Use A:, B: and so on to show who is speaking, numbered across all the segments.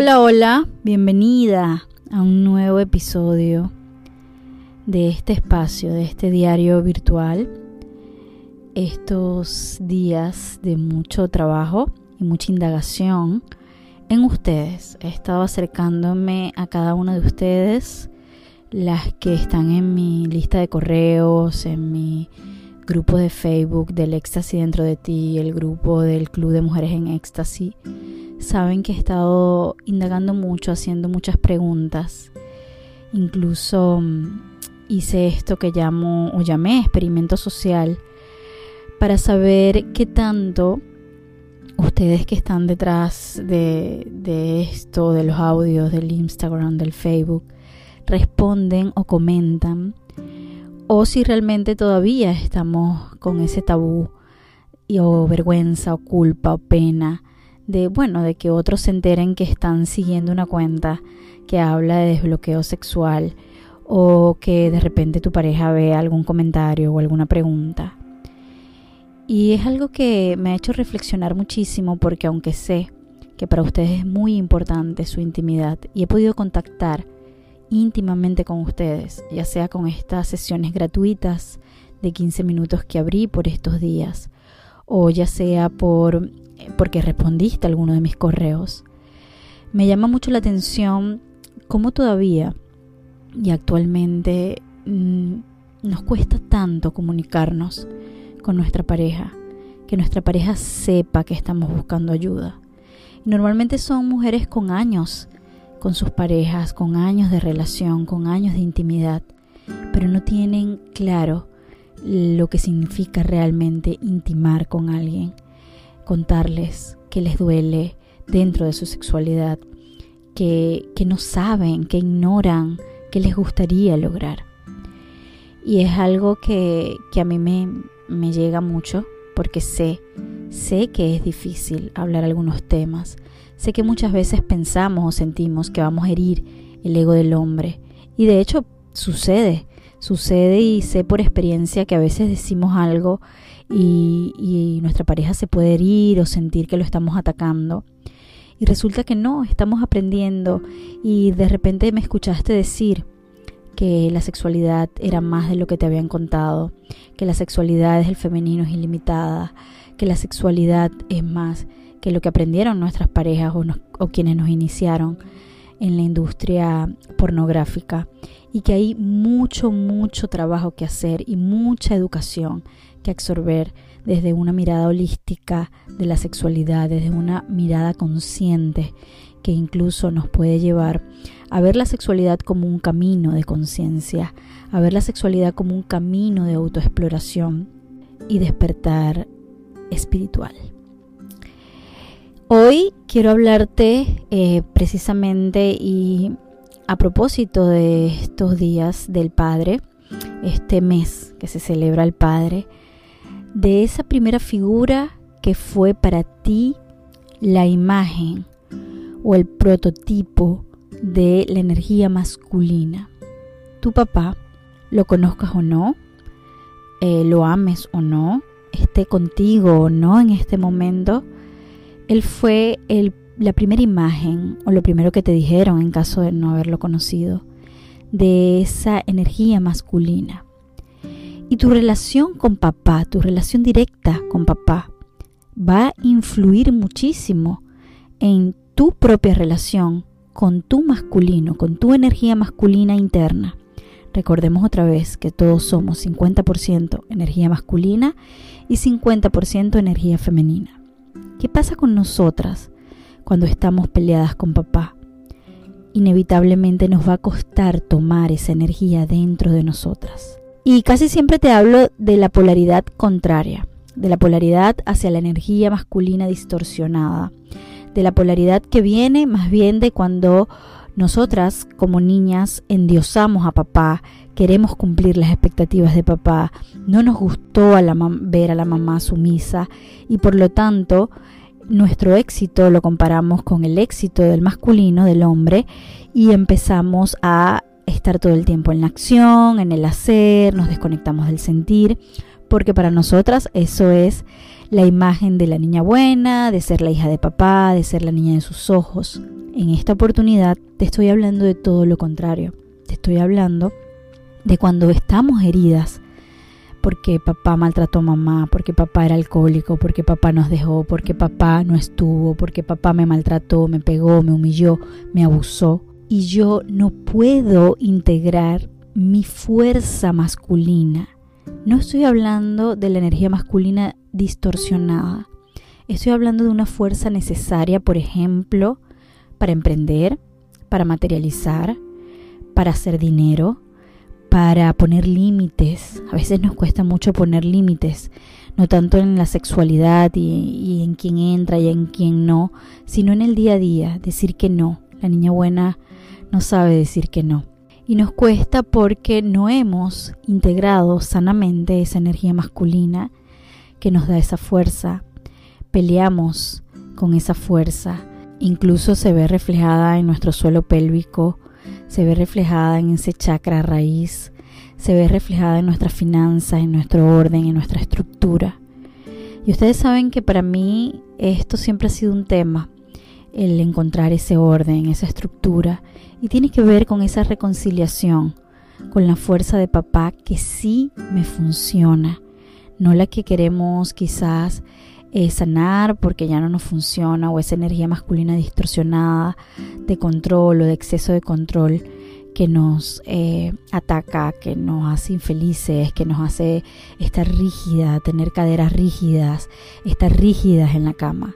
A: Hola, hola, bienvenida a un nuevo episodio de este espacio, de este diario virtual. Estos días de mucho trabajo y mucha indagación en ustedes. He estado acercándome a cada una de ustedes, las que están en mi lista de correos, en mi grupo de Facebook del Éxtasis dentro de ti, el grupo del Club de Mujeres en Éxtasis saben que he estado indagando mucho, haciendo muchas preguntas. Incluso mm, hice esto que llamo o llamé experimento social para saber qué tanto ustedes que están detrás de, esto, de los audios, del Instagram, del Facebook, responden o comentan, o si realmente todavía estamos con ese tabú o vergüenza o culpa o pena de, bueno, de que otros se enteren que están siguiendo una cuenta que habla de desbloqueo sexual o que de repente tu pareja ve algún comentario o alguna pregunta. Y es algo que me ha hecho reflexionar muchísimo porque aunque sé que para ustedes es muy importante su intimidad y he podido contactar íntimamente con ustedes, ya sea con estas sesiones gratuitas de 15 minutos que abrí por estos días, o ya sea por porque respondiste a alguno de mis correos. Me llama mucho la atención cómo todavía y actualmente mm, nos cuesta tanto comunicarnos con nuestra pareja, que nuestra pareja sepa que estamos buscando ayuda. Normalmente son mujeres con años con sus parejas, con años de relación, con años de intimidad, pero no tienen claro lo que significa realmente intimar con alguien contarles que les duele dentro de su sexualidad, que, que no saben, que ignoran, que les gustaría lograr. Y es algo que, que a mí me, me llega mucho porque sé, sé que es difícil hablar algunos temas. Sé que muchas veces pensamos o sentimos que vamos a herir el ego del hombre. Y de hecho sucede, sucede y sé por experiencia que a veces decimos algo y, nuestra pareja se puede herir o sentir que lo estamos atacando. Y resulta que no, estamos aprendiendo y de repente me escuchaste decir que la sexualidad era más de lo que te habían contado, que la sexualidad es el femenino es ilimitada, que la sexualidad es más que lo que aprendieron nuestras parejas o, o quienes nos iniciaron en la industria pornográfica y que hay mucho, mucho trabajo que hacer y mucha educación que absorber desde una mirada holística de la sexualidad, desde una mirada consciente que incluso nos puede llevar a ver la sexualidad como un camino de conciencia, a ver la sexualidad como un camino de autoexploración y despertar espiritual. Hoy quiero hablarte eh, precisamente y a propósito de estos días del Padre, este mes que se celebra el Padre, de esa primera figura que fue para ti la imagen o el prototipo de la energía masculina. Tu papá, lo conozcas o no, eh, lo ames o no, esté contigo o no en este momento, él fue la primera imagen o lo primero que te dijeron en caso de no haberlo conocido de esa energía masculina. Y tu relación con papá, tu relación directa con papá, va a influir muchísimo en tu propia relación con tu masculino, con tu energía masculina interna. Recordemos otra vez que todos somos 50% energía masculina y 50% energía femenina. ¿Qué pasa con nosotras cuando estamos peleadas con papá? Inevitablemente nos va a costar tomar esa energía dentro de nosotras. Y casi siempre te hablo de la polaridad contraria, de la polaridad hacia la energía masculina distorsionada, de la polaridad que viene más bien de cuando nosotras como niñas endiosamos a papá, queremos cumplir las expectativas de papá, no nos gustó ver a la mamá sumisa y por lo tanto nuestro éxito lo comparamos con el éxito del masculino, del hombre, y empezamos a estar todo el tiempo en la acción, en el hacer, nos desconectamos del sentir, porque para nosotras eso es la imagen de la niña buena, de ser la hija de papá, de ser la niña de sus ojos. En esta oportunidad te estoy hablando de todo lo contrario. Te estoy hablando de cuando estamos heridas porque papá maltrató a mamá, porque papá era alcohólico, porque papá nos dejó, porque papá no estuvo, porque papá me maltrató, me pegó, me humilló, me abusó. Y yo no puedo integrar mi fuerza masculina. No estoy hablando de la energía masculina distorsionada. Estoy hablando de una fuerza necesaria, por ejemplo, para emprender, para materializar, para hacer dinero, para poner límites. A veces nos cuesta mucho poner límites, no tanto en la sexualidad y, en quién entra y en quién no, sino en el día a día, decir que no. La niña buena no sabe decir que no. Y nos cuesta porque no hemos integrado sanamente esa energía masculina que nos da esa fuerza. Peleamos con esa fuerza. Incluso se ve reflejada en nuestro suelo pélvico, se ve reflejada en ese chakra raíz, se ve reflejada en nuestra finanza, en nuestro orden, en nuestra estructura. Y ustedes saben que para mí esto siempre ha sido un tema, el encontrar ese orden, esa estructura, y tiene que ver con esa reconciliación, con la fuerza de papá que sí me funciona, no la que queremos quizás eh, sanar porque ya no nos funciona o esa energía masculina distorsionada de control o de exceso de control que nos eh, ataca, que nos hace infelices, que nos hace estar rígida, tener caderas rígidas, estar rígidas en la cama.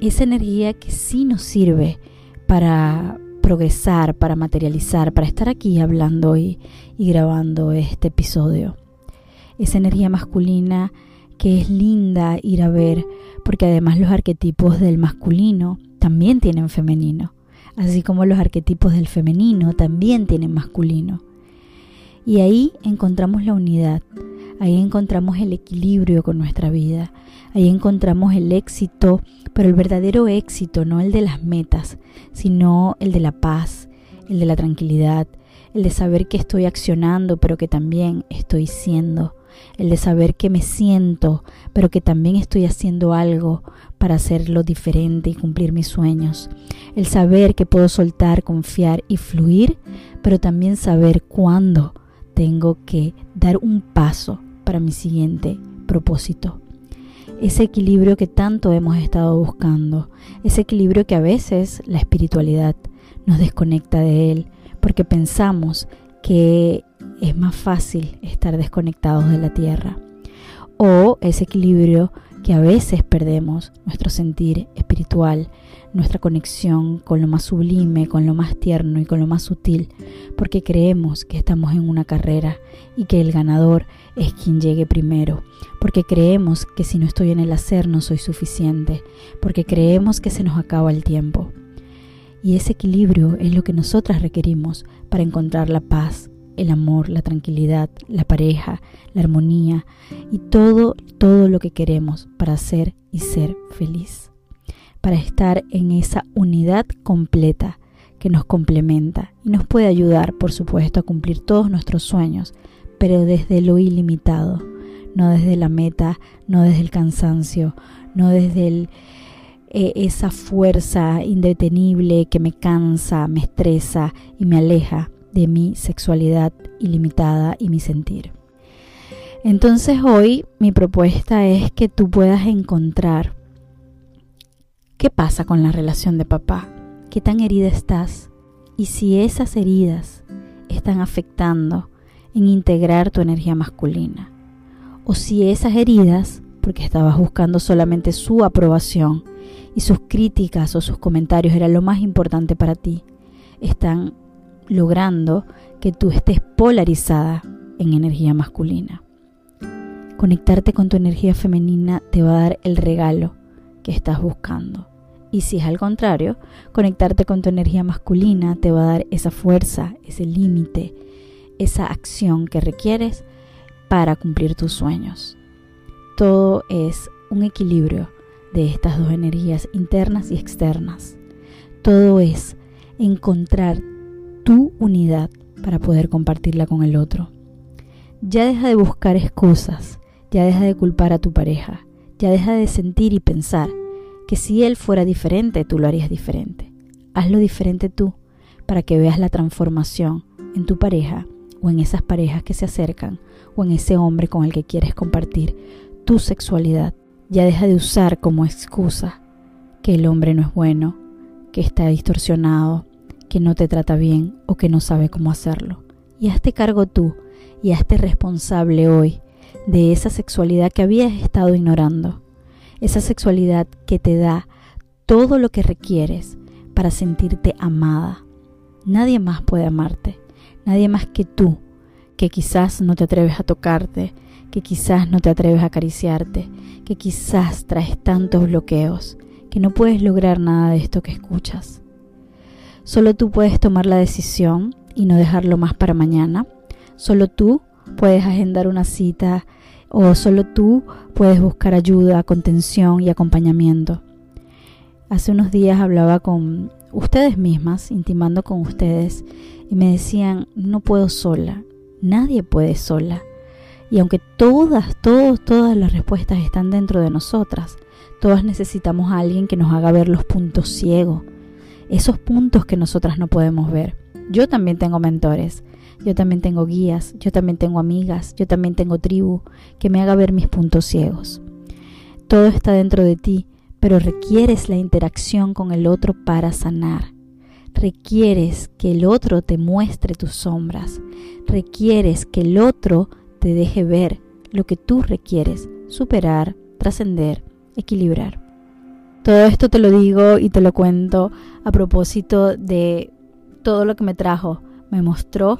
A: Esa energía que sí nos sirve para progresar, para materializar, para estar aquí hablando y, y grabando este episodio. Esa energía masculina que es linda ir a ver, porque además los arquetipos del masculino también tienen femenino, así como los arquetipos del femenino también tienen masculino. Y ahí encontramos la unidad, ahí encontramos el equilibrio con nuestra vida, ahí encontramos el éxito, pero el verdadero éxito, no el de las metas, sino el de la paz, el de la tranquilidad, el de saber que estoy accionando, pero que también estoy siendo, el de saber que me siento, pero que también estoy haciendo algo para hacerlo diferente y cumplir mis sueños, el saber que puedo soltar, confiar y fluir, pero también saber cuándo tengo que dar un paso para mi siguiente propósito. Ese equilibrio que tanto hemos estado buscando, ese equilibrio que a veces la espiritualidad nos desconecta de él, porque pensamos que es más fácil estar desconectados de la tierra. O ese equilibrio que a veces perdemos, nuestro sentir espiritual, nuestra conexión con lo más sublime, con lo más tierno y con lo más sutil, porque creemos que estamos en una carrera y que el ganador es quien llegue primero, porque creemos que si no estoy en el hacer no soy suficiente, porque creemos que se nos acaba el tiempo. Y ese equilibrio es lo que nosotras requerimos para encontrar la paz, el amor, la tranquilidad, la pareja, la armonía y todo, todo lo que queremos para ser y ser feliz. Para estar en esa unidad completa que nos complementa y nos puede ayudar, por supuesto, a cumplir todos nuestros sueños, pero desde lo ilimitado, no desde la meta, no desde el cansancio, no desde eh, esa fuerza indetenible que me cansa, me estresa y me aleja de mi sexualidad ilimitada y mi sentir. Entonces hoy mi propuesta es que tú puedas encontrar qué pasa con la relación de papá, qué tan herida estás y si esas heridas están afectando en integrar tu energía masculina o si esas heridas, porque estabas buscando solamente su aprobación y sus críticas o sus comentarios era lo más importante para ti, están logrando que tú estés polarizada en energía masculina. Conectarte con tu energía femenina te va a dar el regalo que estás buscando. Y si es al contrario, conectarte con tu energía masculina te va a dar esa fuerza, ese límite, esa acción que requieres para cumplir tus sueños. Todo es un equilibrio de estas dos energías internas y externas. Todo es encontrar tu unidad para poder compartirla con el otro. Ya deja de buscar excusas, ya deja de culpar a tu pareja, Ya deja de sentir y pensar que si él fuera diferente, tú lo harías diferente. Hazlo diferente tú para que veas la transformación en tu pareja o en esas parejas que se acercan o en ese hombre con el que quieres compartir tu sexualidad. Ya deja de usar como excusa que el hombre no es bueno, que está distorsionado, que no te trata bien o que no sabe cómo hacerlo. Y hazte cargo tú y hazte responsable hoy de esa sexualidad que habías estado ignorando. Esa sexualidad que te da todo lo que requieres para sentirte amada. Nadie más puede amarte, nadie más que tú, que quizás no te atreves a tocarte, que quizás no te atreves a acariciarte, que quizás traes tantos bloqueos, que no puedes lograr nada de esto que escuchas. Solo tú puedes tomar la decisión y no dejarlo más para mañana. Solo tú puedes agendar una cita o solo tú puedes buscar ayuda, contención y acompañamiento. Hace unos días hablaba con ustedes mismas, intimando con ustedes, y me decían, no puedo sola, nadie puede sola. Y aunque todas, todas, todas las respuestas están dentro de nosotras, todas necesitamos a alguien que nos haga ver los puntos ciegos, esos puntos que nosotras no podemos ver. Yo también tengo mentores, yo también tengo guías, yo también tengo amigas, yo también tengo tribu que me haga ver mis puntos ciegos. Todo está dentro de ti, pero requieres la interacción con el otro para sanar. Requieres que el otro te muestre tus sombras. Requieres que el otro te deje ver lo que tú requieres superar, trascender, equilibrar. Todo esto te lo digo y te lo cuento a propósito de todo lo que me trajo, me mostró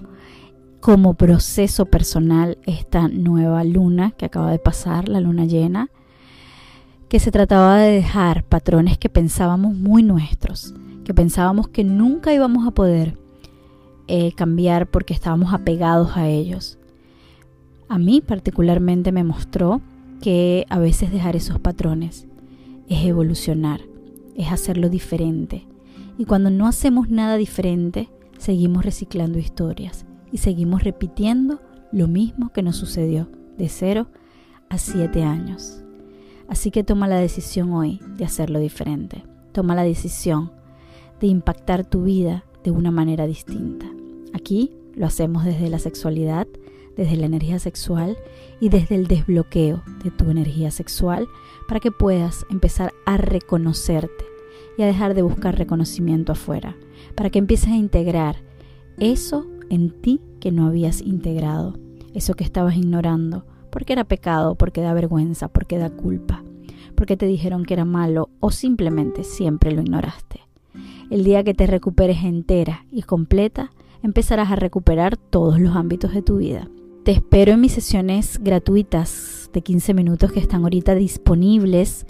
A: como proceso personal esta nueva luna que acaba de pasar, la luna llena, que se trataba de dejar patrones que pensábamos muy nuestros, que pensábamos que nunca íbamos a poder eh, cambiar porque estábamos apegados a ellos. A mí particularmente me mostró que a veces dejar esos patrones es evolucionar, es hacerlo diferente. Y cuando no hacemos nada diferente, seguimos reciclando historias y seguimos repitiendo lo mismo que nos sucedió de 0 a 7 años. Así que toma la decisión hoy de hacerlo diferente. Toma la decisión de impactar tu vida de una manera distinta. Aquí lo hacemos desde la sexualidad, desde la energía sexual y desde el desbloqueo de tu energía sexual para que puedas empezar a reconocerte y a dejar de buscar reconocimiento afuera, para que empieces a integrar eso en ti que no habías integrado, eso que estabas ignorando, porque era pecado, porque da vergüenza, porque da culpa, porque te dijeron que era malo o simplemente siempre lo ignoraste. El día que te recuperes entera y completa, empezarás a recuperar todos los ámbitos de tu vida. Te espero en mis sesiones gratuitas de 15 minutos que están ahorita disponibles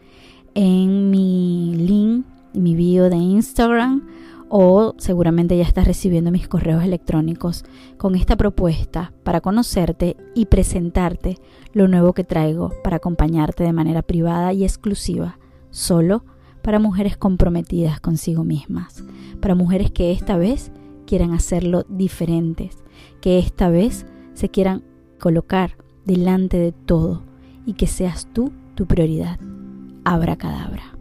A: en mi link, mi bio de Instagram o seguramente ya estás recibiendo mis correos electrónicos con esta propuesta para conocerte y presentarte lo nuevo que traigo para acompañarte de manera privada y exclusiva, solo para mujeres comprometidas consigo mismas, para mujeres que esta vez quieran hacerlo diferentes, que esta vez se quieran colocar delante de todo y que seas tú tu prioridad. Abra cadabra.